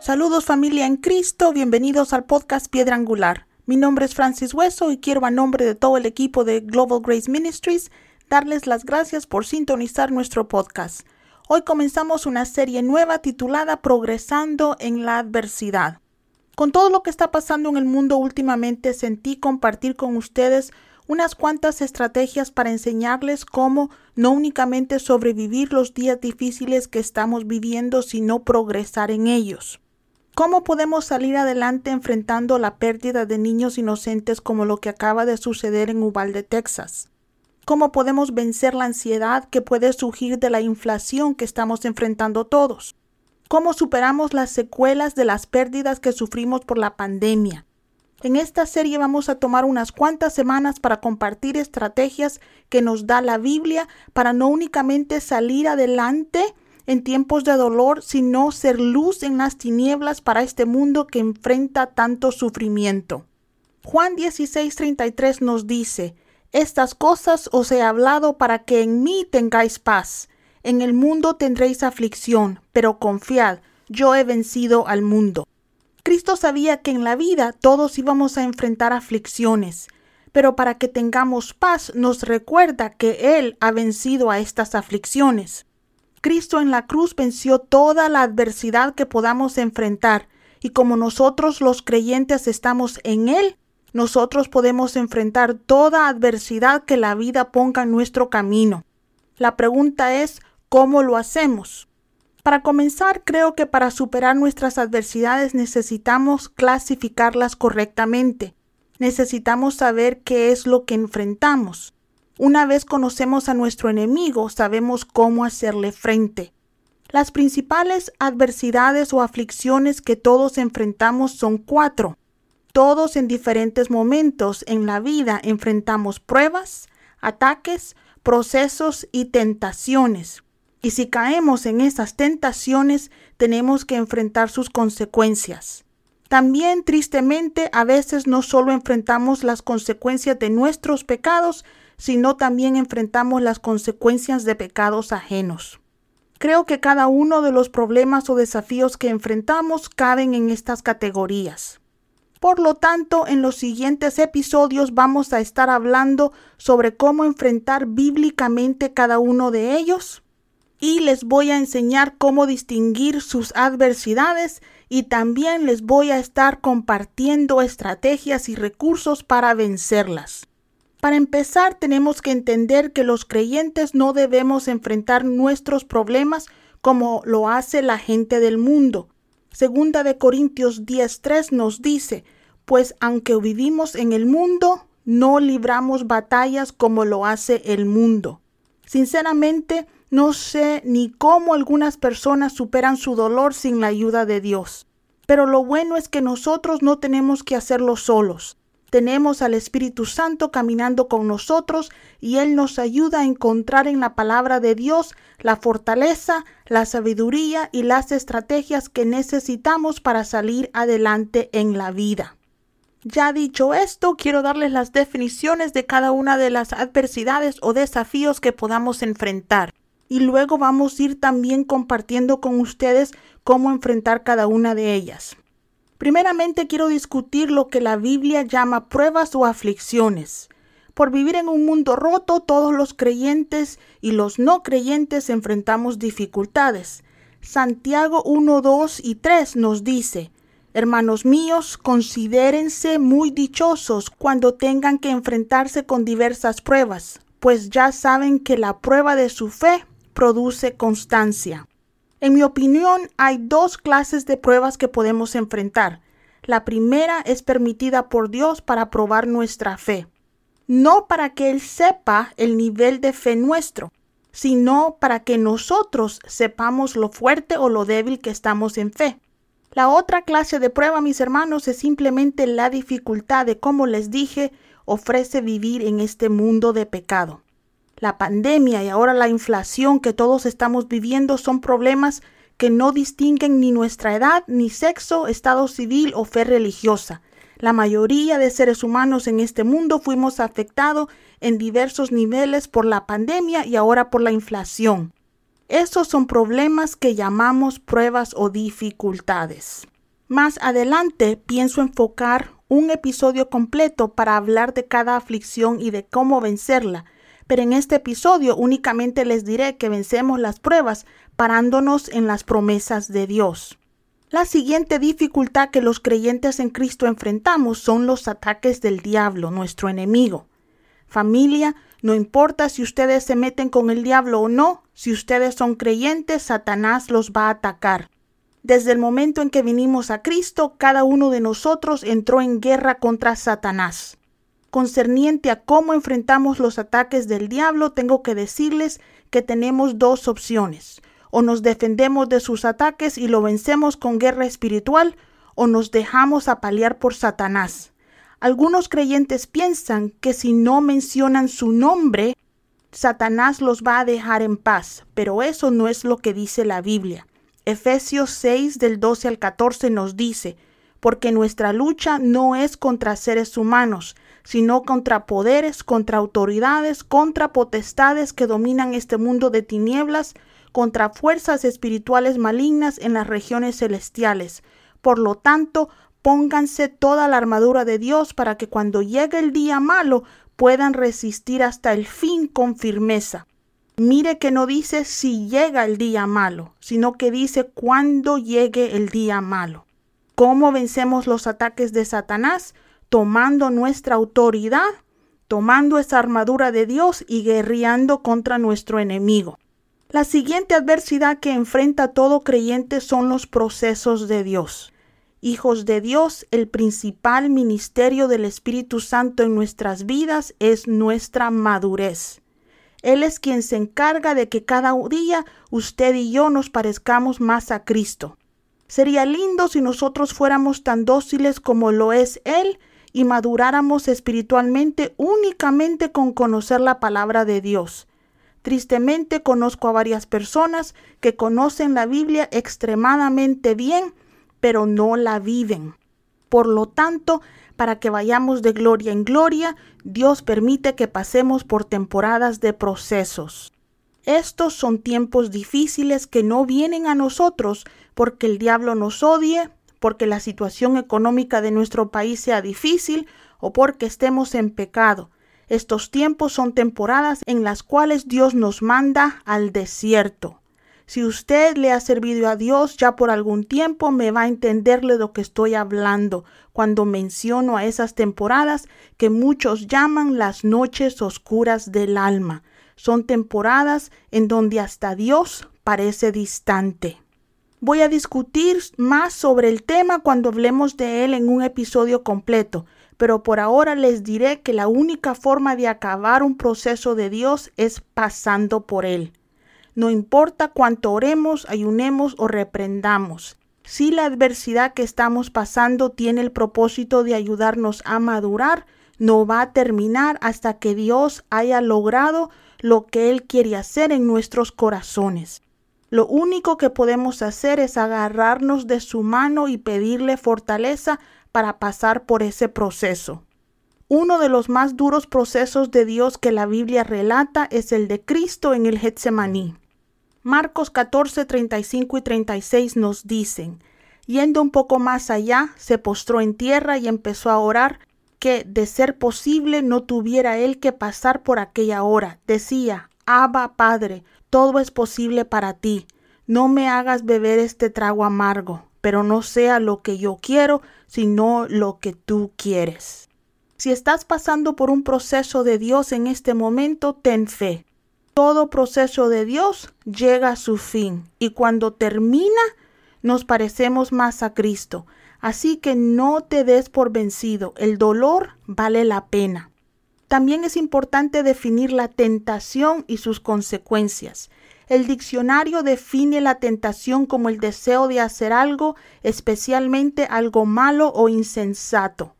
Saludos familia en Cristo, bienvenidos al podcast Piedra Angular. Mi nombre es Francis Hueso y quiero a nombre de todo el equipo de Global Grace Ministries darles las gracias por sintonizar nuestro podcast. Hoy comenzamos una serie nueva titulada Progresando en la Adversidad. Con todo lo que está pasando en el mundo últimamente, sentí compartir con ustedes unas cuantas estrategias para enseñarles cómo no únicamente sobrevivir los días difíciles que estamos viviendo, sino progresar en ellos. ¿Cómo podemos salir adelante enfrentando la pérdida de niños inocentes como lo que acaba de suceder en Uvalde, Texas? ¿Cómo podemos vencer la ansiedad que puede surgir de la inflación que estamos enfrentando todos? ¿Cómo superamos las secuelas de las pérdidas que sufrimos por la pandemia? En esta serie vamos a tomar unas cuantas semanas para compartir estrategias que nos da la Biblia para no únicamente salir adelante en tiempos de dolor, sino ser luz en las tinieblas para este mundo que enfrenta tanto sufrimiento. Juan 16:33 nos dice, Estas cosas os he hablado para que en mí tengáis paz. En el mundo tendréis aflicción, pero confiad, yo he vencido al mundo. Cristo sabía que en la vida todos íbamos a enfrentar aflicciones, pero para que tengamos paz nos recuerda que Él ha vencido a estas aflicciones. Cristo en la cruz venció toda la adversidad que podamos enfrentar, y como nosotros los creyentes estamos en Él, nosotros podemos enfrentar toda adversidad que la vida ponga en nuestro camino. La pregunta es, ¿cómo lo hacemos? Para comenzar, creo que para superar nuestras adversidades necesitamos clasificarlas correctamente. Necesitamos saber qué es lo que enfrentamos. Una vez conocemos a nuestro enemigo, sabemos cómo hacerle frente. Las principales adversidades o aflicciones que todos enfrentamos son cuatro. Todos en diferentes momentos en la vida enfrentamos pruebas, ataques, procesos y tentaciones. Y si caemos en esas tentaciones, tenemos que enfrentar sus consecuencias. También, tristemente, a veces no solo enfrentamos las consecuencias de nuestros pecados, sino también enfrentamos las consecuencias de pecados ajenos. Creo que cada uno de los problemas o desafíos que enfrentamos caben en estas categorías. Por lo tanto, en los siguientes episodios vamos a estar hablando sobre cómo enfrentar bíblicamente cada uno de ellos y les voy a enseñar cómo distinguir sus adversidades y también les voy a estar compartiendo estrategias y recursos para vencerlas. Para empezar, tenemos que entender que los creyentes no debemos enfrentar nuestros problemas como lo hace la gente del mundo. Segunda de Corintios 10:3 nos dice, pues aunque vivimos en el mundo, no libramos batallas como lo hace el mundo. Sinceramente, no sé ni cómo algunas personas superan su dolor sin la ayuda de Dios. Pero lo bueno es que nosotros no tenemos que hacerlo solos tenemos al Espíritu Santo caminando con nosotros y Él nos ayuda a encontrar en la palabra de Dios la fortaleza, la sabiduría y las estrategias que necesitamos para salir adelante en la vida. Ya dicho esto, quiero darles las definiciones de cada una de las adversidades o desafíos que podamos enfrentar. Y luego vamos a ir también compartiendo con ustedes cómo enfrentar cada una de ellas. Primeramente quiero discutir lo que la Biblia llama pruebas o aflicciones. Por vivir en un mundo roto, todos los creyentes y los no creyentes enfrentamos dificultades. Santiago 1, 2 y 3 nos dice, Hermanos míos, considérense muy dichosos cuando tengan que enfrentarse con diversas pruebas, pues ya saben que la prueba de su fe produce constancia. En mi opinión, hay dos clases de pruebas que podemos enfrentar. La primera es permitida por Dios para probar nuestra fe, no para que Él sepa el nivel de fe nuestro, sino para que nosotros sepamos lo fuerte o lo débil que estamos en fe. La otra clase de prueba, mis hermanos, es simplemente la dificultad de, como les dije, ofrece vivir en este mundo de pecado. La pandemia y ahora la inflación que todos estamos viviendo son problemas que no distinguen ni nuestra edad, ni sexo, estado civil o fe religiosa. La mayoría de seres humanos en este mundo fuimos afectados en diversos niveles por la pandemia y ahora por la inflación. Esos son problemas que llamamos pruebas o dificultades. Más adelante pienso enfocar un episodio completo para hablar de cada aflicción y de cómo vencerla, pero en este episodio únicamente les diré que vencemos las pruebas parándonos en las promesas de Dios. La siguiente dificultad que los creyentes en Cristo enfrentamos son los ataques del diablo, nuestro enemigo. Familia, no importa si ustedes se meten con el diablo o no, si ustedes son creyentes, Satanás los va a atacar. Desde el momento en que vinimos a Cristo, cada uno de nosotros entró en guerra contra Satanás. Concerniente a cómo enfrentamos los ataques del diablo, tengo que decirles que tenemos dos opciones. O nos defendemos de sus ataques y lo vencemos con guerra espiritual, o nos dejamos apalear por Satanás. Algunos creyentes piensan que si no mencionan su nombre, Satanás los va a dejar en paz, pero eso no es lo que dice la Biblia. Efesios 6 del 12 al 14 nos dice, porque nuestra lucha no es contra seres humanos, sino contra poderes, contra autoridades, contra potestades que dominan este mundo de tinieblas, contra fuerzas espirituales malignas en las regiones celestiales. Por lo tanto, pónganse toda la armadura de Dios para que cuando llegue el día malo puedan resistir hasta el fin con firmeza. Mire que no dice si llega el día malo, sino que dice cuando llegue el día malo. ¿Cómo vencemos los ataques de Satanás? Tomando nuestra autoridad, tomando esa armadura de Dios y guerreando contra nuestro enemigo. La siguiente adversidad que enfrenta todo creyente son los procesos de Dios. Hijos de Dios, el principal ministerio del Espíritu Santo en nuestras vidas es nuestra madurez. Él es quien se encarga de que cada día usted y yo nos parezcamos más a Cristo. Sería lindo si nosotros fuéramos tan dóciles como lo es Él y maduráramos espiritualmente únicamente con conocer la palabra de Dios. Tristemente conozco a varias personas que conocen la Biblia extremadamente bien, pero no la viven. Por lo tanto, para que vayamos de gloria en gloria, Dios permite que pasemos por temporadas de procesos. Estos son tiempos difíciles que no vienen a nosotros porque el diablo nos odie, porque la situación económica de nuestro país sea difícil o porque estemos en pecado. Estos tiempos son temporadas en las cuales Dios nos manda al desierto. Si usted le ha servido a Dios ya por algún tiempo, me va a entenderle de lo que estoy hablando cuando menciono a esas temporadas que muchos llaman las noches oscuras del alma. Son temporadas en donde hasta Dios parece distante. Voy a discutir más sobre el tema cuando hablemos de él en un episodio completo, pero por ahora les diré que la única forma de acabar un proceso de Dios es pasando por él. No importa cuánto oremos, ayunemos o reprendamos. Si la adversidad que estamos pasando tiene el propósito de ayudarnos a madurar, no va a terminar hasta que Dios haya logrado lo que Él quiere hacer en nuestros corazones. Lo único que podemos hacer es agarrarnos de su mano y pedirle fortaleza para pasar por ese proceso. Uno de los más duros procesos de Dios que la Biblia relata es el de Cristo en el Getsemaní. Marcos 14, 35 y 36 nos dicen, yendo un poco más allá, se postró en tierra y empezó a orar que, de ser posible, no tuviera él que pasar por aquella hora. Decía, Abba, Padre, todo es posible para ti. No me hagas beber este trago amargo, pero no sea lo que yo quiero, sino lo que tú quieres. Si estás pasando por un proceso de Dios en este momento, ten fe todo proceso de Dios llega a su fin y cuando termina nos parecemos más a Cristo. Así que no te des por vencido, el dolor vale la pena. También es importante definir la tentación y sus consecuencias. El diccionario define la tentación como el deseo de hacer algo, especialmente algo malo o insensato.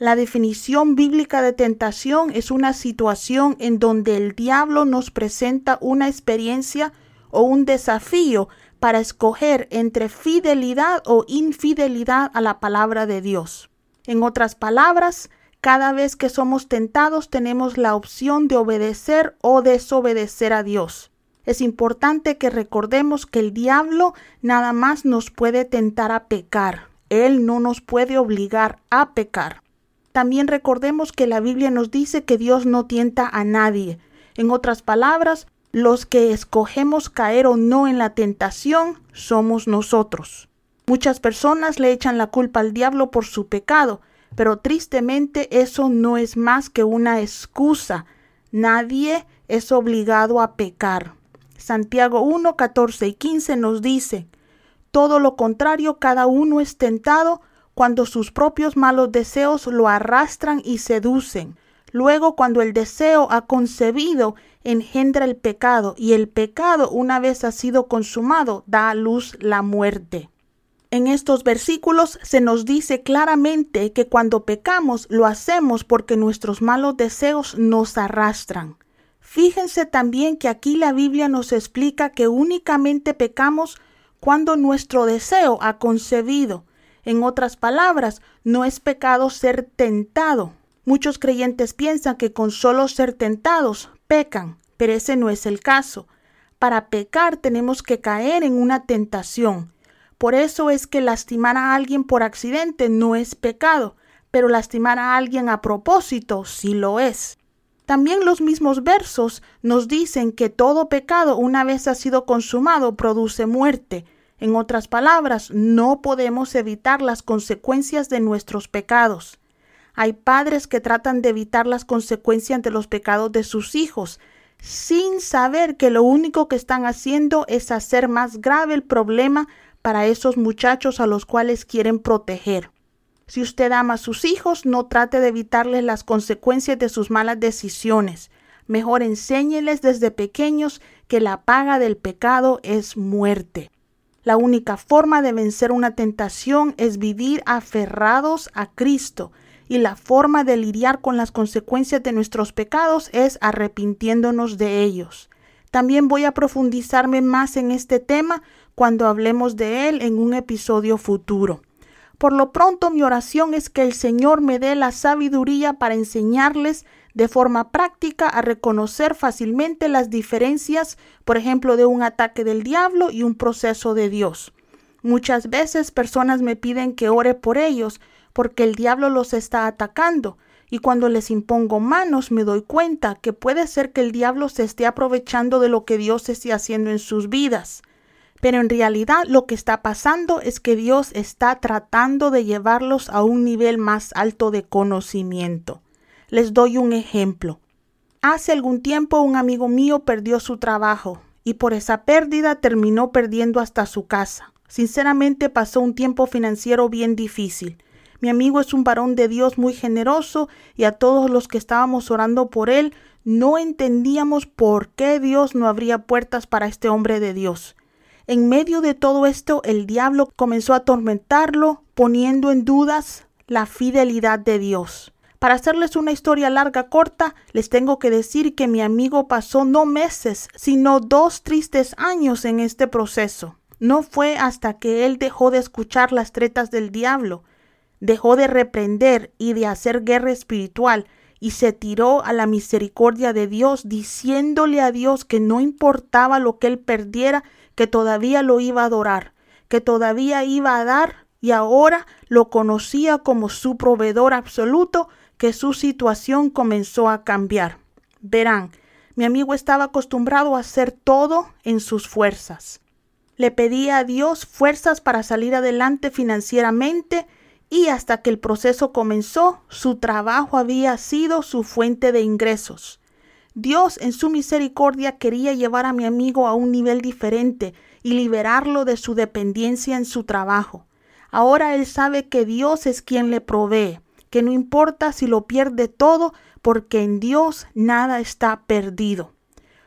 La definición bíblica de tentación es una situación en donde el diablo nos presenta una experiencia o un desafío para escoger entre fidelidad o infidelidad a la palabra de Dios. En otras palabras, cada vez que somos tentados tenemos la opción de obedecer o desobedecer a Dios. Es importante que recordemos que el diablo nada más nos puede tentar a pecar. Él no nos puede obligar a pecar. También recordemos que la Biblia nos dice que Dios no tienta a nadie. En otras palabras, los que escogemos caer o no en la tentación somos nosotros. Muchas personas le echan la culpa al diablo por su pecado, pero tristemente eso no es más que una excusa. Nadie es obligado a pecar. Santiago 1, 14 y 15 nos dice, todo lo contrario, cada uno es tentado cuando sus propios malos deseos lo arrastran y seducen. Luego, cuando el deseo ha concebido, engendra el pecado, y el pecado, una vez ha sido consumado, da a luz la muerte. En estos versículos se nos dice claramente que cuando pecamos lo hacemos porque nuestros malos deseos nos arrastran. Fíjense también que aquí la Biblia nos explica que únicamente pecamos cuando nuestro deseo ha concebido. En otras palabras, no es pecado ser tentado. Muchos creyentes piensan que con solo ser tentados pecan, pero ese no es el caso. Para pecar tenemos que caer en una tentación. Por eso es que lastimar a alguien por accidente no es pecado, pero lastimar a alguien a propósito sí lo es. También los mismos versos nos dicen que todo pecado una vez ha sido consumado produce muerte. En otras palabras, no podemos evitar las consecuencias de nuestros pecados. Hay padres que tratan de evitar las consecuencias de los pecados de sus hijos, sin saber que lo único que están haciendo es hacer más grave el problema para esos muchachos a los cuales quieren proteger. Si usted ama a sus hijos, no trate de evitarles las consecuencias de sus malas decisiones. Mejor enséñeles desde pequeños que la paga del pecado es muerte. La única forma de vencer una tentación es vivir aferrados a Cristo, y la forma de lidiar con las consecuencias de nuestros pecados es arrepintiéndonos de ellos. También voy a profundizarme más en este tema cuando hablemos de Él en un episodio futuro. Por lo pronto mi oración es que el Señor me dé la sabiduría para enseñarles de forma práctica a reconocer fácilmente las diferencias, por ejemplo, de un ataque del diablo y un proceso de Dios. Muchas veces personas me piden que ore por ellos porque el diablo los está atacando y cuando les impongo manos me doy cuenta que puede ser que el diablo se esté aprovechando de lo que Dios esté haciendo en sus vidas. Pero en realidad lo que está pasando es que Dios está tratando de llevarlos a un nivel más alto de conocimiento. Les doy un ejemplo. Hace algún tiempo un amigo mío perdió su trabajo y por esa pérdida terminó perdiendo hasta su casa. Sinceramente pasó un tiempo financiero bien difícil. Mi amigo es un varón de Dios muy generoso y a todos los que estábamos orando por él no entendíamos por qué Dios no abría puertas para este hombre de Dios. En medio de todo esto, el diablo comenzó a atormentarlo, poniendo en dudas la fidelidad de Dios. Para hacerles una historia larga corta, les tengo que decir que mi amigo pasó no meses, sino dos tristes años en este proceso. No fue hasta que él dejó de escuchar las tretas del diablo, dejó de reprender y de hacer guerra espiritual, y se tiró a la misericordia de Dios, diciéndole a Dios que no importaba lo que él perdiera, que todavía lo iba a adorar, que todavía iba a dar y ahora lo conocía como su proveedor absoluto, que su situación comenzó a cambiar. Verán, mi amigo estaba acostumbrado a hacer todo en sus fuerzas. Le pedía a Dios fuerzas para salir adelante financieramente y hasta que el proceso comenzó, su trabajo había sido su fuente de ingresos. Dios en su misericordia quería llevar a mi amigo a un nivel diferente y liberarlo de su dependencia en su trabajo. Ahora él sabe que Dios es quien le provee, que no importa si lo pierde todo, porque en Dios nada está perdido.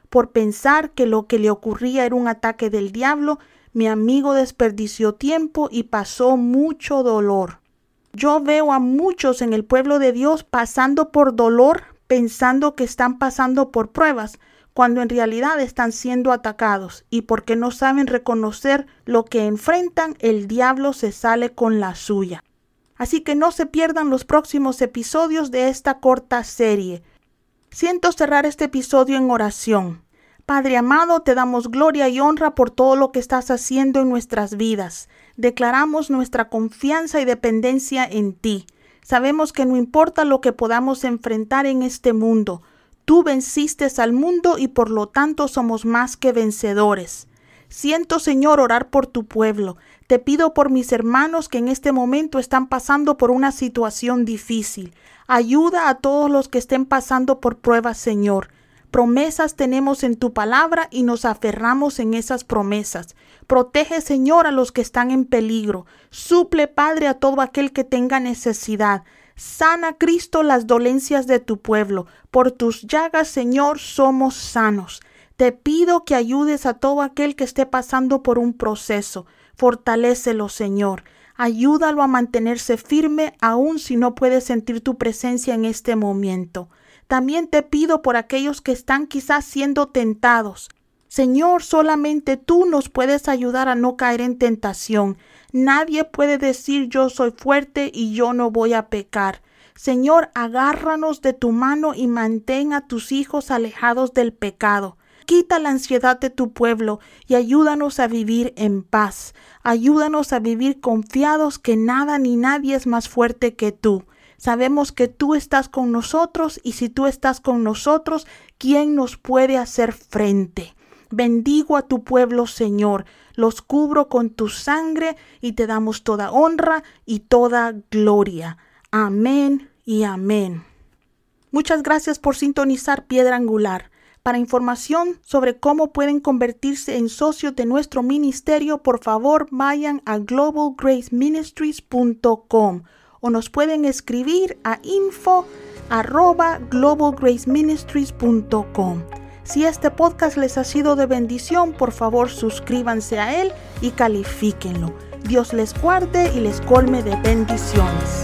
Por pensar que lo que le ocurría era un ataque del diablo, mi amigo desperdició tiempo y pasó mucho dolor. Yo veo a muchos en el pueblo de Dios pasando por dolor pensando que están pasando por pruebas, cuando en realidad están siendo atacados y porque no saben reconocer lo que enfrentan, el diablo se sale con la suya. Así que no se pierdan los próximos episodios de esta corta serie. Siento cerrar este episodio en oración. Padre amado, te damos gloria y honra por todo lo que estás haciendo en nuestras vidas. Declaramos nuestra confianza y dependencia en ti. Sabemos que no importa lo que podamos enfrentar en este mundo, tú venciste al mundo y por lo tanto somos más que vencedores. Siento, Señor, orar por tu pueblo. Te pido por mis hermanos que en este momento están pasando por una situación difícil. Ayuda a todos los que estén pasando por pruebas, Señor. Promesas tenemos en tu palabra y nos aferramos en esas promesas. Protege, Señor, a los que están en peligro. Suple, Padre, a todo aquel que tenga necesidad. Sana, Cristo, las dolencias de tu pueblo. Por tus llagas, Señor, somos sanos. Te pido que ayudes a todo aquel que esté pasando por un proceso. Fortalécelo, Señor. Ayúdalo a mantenerse firme aun si no puede sentir tu presencia en este momento. También te pido por aquellos que están quizás siendo tentados. Señor, solamente tú nos puedes ayudar a no caer en tentación. Nadie puede decir yo soy fuerte y yo no voy a pecar. Señor, agárranos de tu mano y mantén a tus hijos alejados del pecado. Quita la ansiedad de tu pueblo y ayúdanos a vivir en paz. Ayúdanos a vivir confiados que nada ni nadie es más fuerte que tú. Sabemos que tú estás con nosotros y si tú estás con nosotros, ¿quién nos puede hacer frente? Bendigo a tu pueblo, Señor. Los cubro con tu sangre y te damos toda honra y toda gloria. Amén y amén. Muchas gracias por sintonizar Piedra Angular. Para información sobre cómo pueden convertirse en socios de nuestro ministerio, por favor vayan a globalgraceministries.com o nos pueden escribir a info globalgraceministries.com. Si este podcast les ha sido de bendición, por favor suscríbanse a él y califíquenlo. Dios les guarde y les colme de bendiciones.